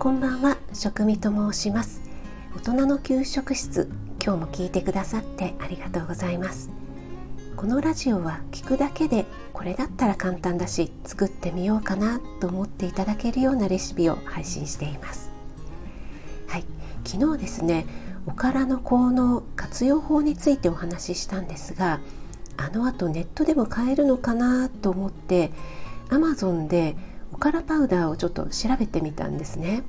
こんばんは食味と申します。大人の給食室今日も聞いてくださってありがとうございます。このラジオは聞くだけでこれだったら簡単だし作ってみようかなと思っていただけるようなレシピを配信しています。はい。昨日ですねおからの効能活用法についてお話ししたんですがあのあとネットでも買えるのかなと思って Amazon でからパウダーをちょっと調べてみたんですね。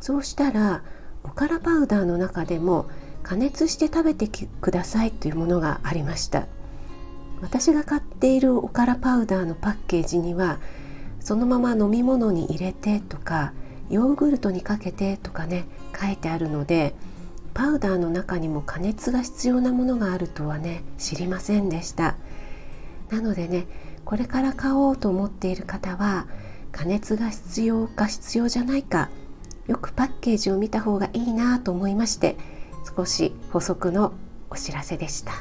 そうしたらおからパウダーの中でも加熱して食べてくださいというものがありました。私が買っているおからパウダーのパッケージにはそのまま飲み物に入れてとかヨーグルトにかけてとかね書いてあるのでパウダーの中にも加熱が必要なものがあるとはね知りませんでした。なのでねこれから買おうと思っている方は加熱が必要か必要じゃないかよくパッケージを見た方がいいなと思いまして少し補足のお知らせでした。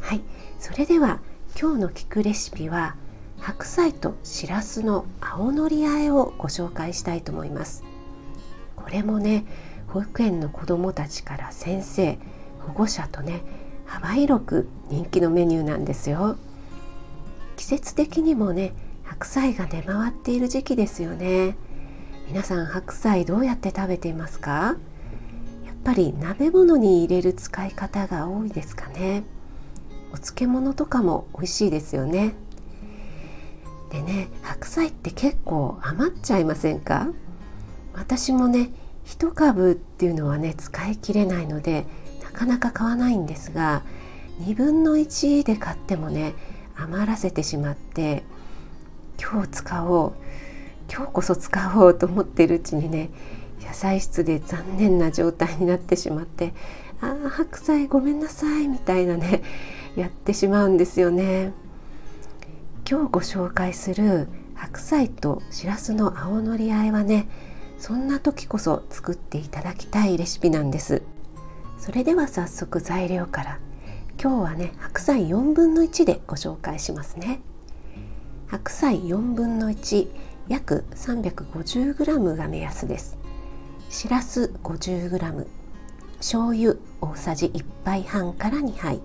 はい。それでは今日の聞くレシピは白菜としらすの青のりあえをご紹介したいと思います。これもね保育園の子どもたちから先生保護者とね幅広く人気のメニューなんですよ。季節的にもね白菜が出回っている時期ですよね。皆さん白菜どうやって食べていますか？やっぱり鍋物に入れる使い方が多いですかね。お漬物とかも美味しいですよね。でね白菜って結構余っちゃいませんか？私もね1株っていうのはね使い切れないのでなかなか買わないんですが2分の1で買ってもね余らせてしまって今日使おう。今日こそ使おうと思ってるうちにね野菜室で残念な状態になってしまって「ああ白菜ごめんなさい」みたいなね やってしまうんですよね。今日ご紹介する白菜としらすの青のりあえはねそんな時こそ作っていただきたいレシピなんです。それでは早速材料から。今日はね白菜4分の1でご紹介しますね。白菜4分の1約 350g が目安です。しらす 50g 醤油大さじ1杯半から2杯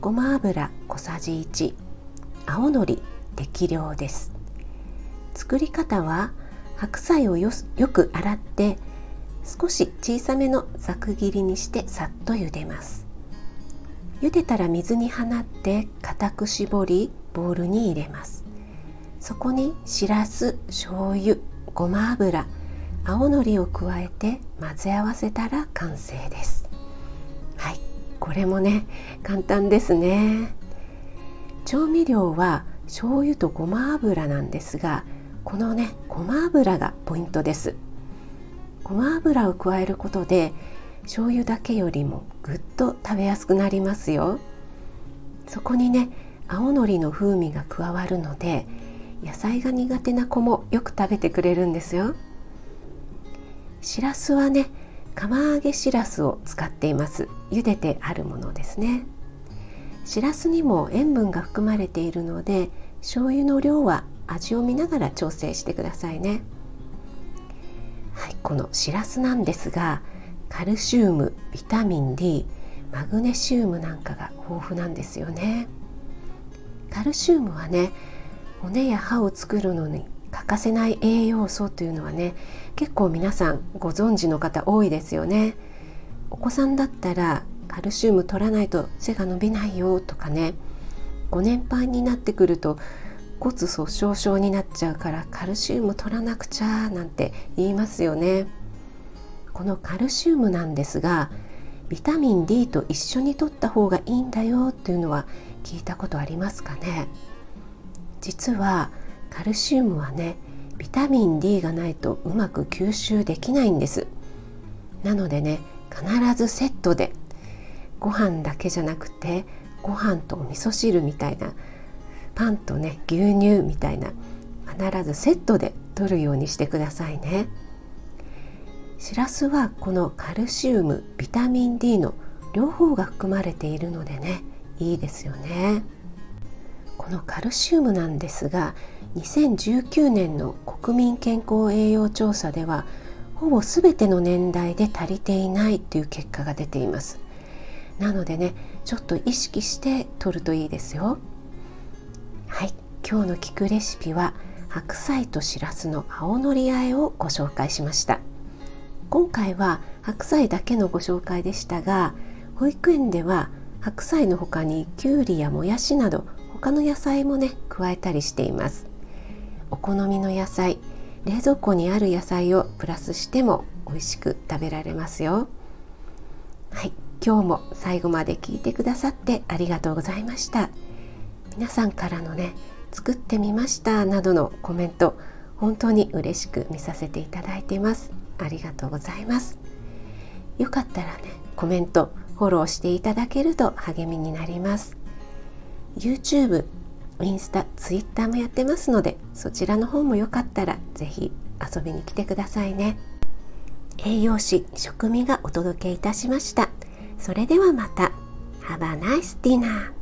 ごま油小さじ1青のり適量です。作り方は白菜をよく洗って少し小さめのざく切りにしてさっと茹でます。茹でたら水に放って固く絞りボウルに入れます。そこにしらす醤油ごま油青のりを加えて混ぜ合わせたら完成です。はい。これもね簡単ですね。調味料は醤油とごま油なんですがこのねごま油がポイントです。ごま油を加えることで醤油だけよりもぐっと食べやすくなりますよ。そこにね青のりの風味が加わるので野菜が苦手な子もよく食べてくれるんですよ。しらすはね釜揚げしらすを使っています。茹でてあるものですね。しらすにも塩分が含まれているので醤油の量は味を見ながら調整してくださいね。はいこのしらすなんですがカルシウムビタミン D マグネシウムなんかが豊富なんですよね。カルシウムはね骨や歯を作るのに欠かせない栄養素というのはね結構皆さんご存知の方多いですよね。お子さんだったらカルシウム取らないと背が伸びないよとかねご年配になってくると骨粗しょう症になっちゃうからカルシウム取らなくちゃなんて言いますよね。このカルシウムなんですがビタミン D と一緒に取った方がいいんだよっていうのは聞いたことありますかね？実はカルシウムはねビタミン D がないとうまく吸収できないんです。なのでね必ずセットでご飯だけじゃなくてご飯とお味噌汁みたいなパンとね牛乳みたいな必ずセットで取るようにしてくださいね。しらすはこのカルシウムビタミン D の両方が含まれているのでねいいですよね。このカルシウムなんですが2019年の国民健康栄養調査ではほぼ全ての年代で足りていないという結果が出ています。なのでねちょっと意識して取るといいですよ。はい今日の聞くレシピは白菜としらすの青のり和えをご紹介しました。今回は白菜だけのご紹介でしたが保育園では白菜の他にきゅうりやもやしなど他の野菜もね加えたりしています。お好みの野菜冷蔵庫にある野菜をプラスしても美味しく食べられますよ。はい今日も最後まで聞いてくださってありがとうございました。皆さんからのね作ってみましたなどのコメント本当に嬉しく見させていただいています。ありがとうございます。よかったらねコメントフォローしていただけると励みになります。YouTube インスタ、ツイッターもやってますのでそちらの方もよかったら是非遊びに来てくださいね。栄養士食味がお届けいたしました。それではまた。Have a nice dinner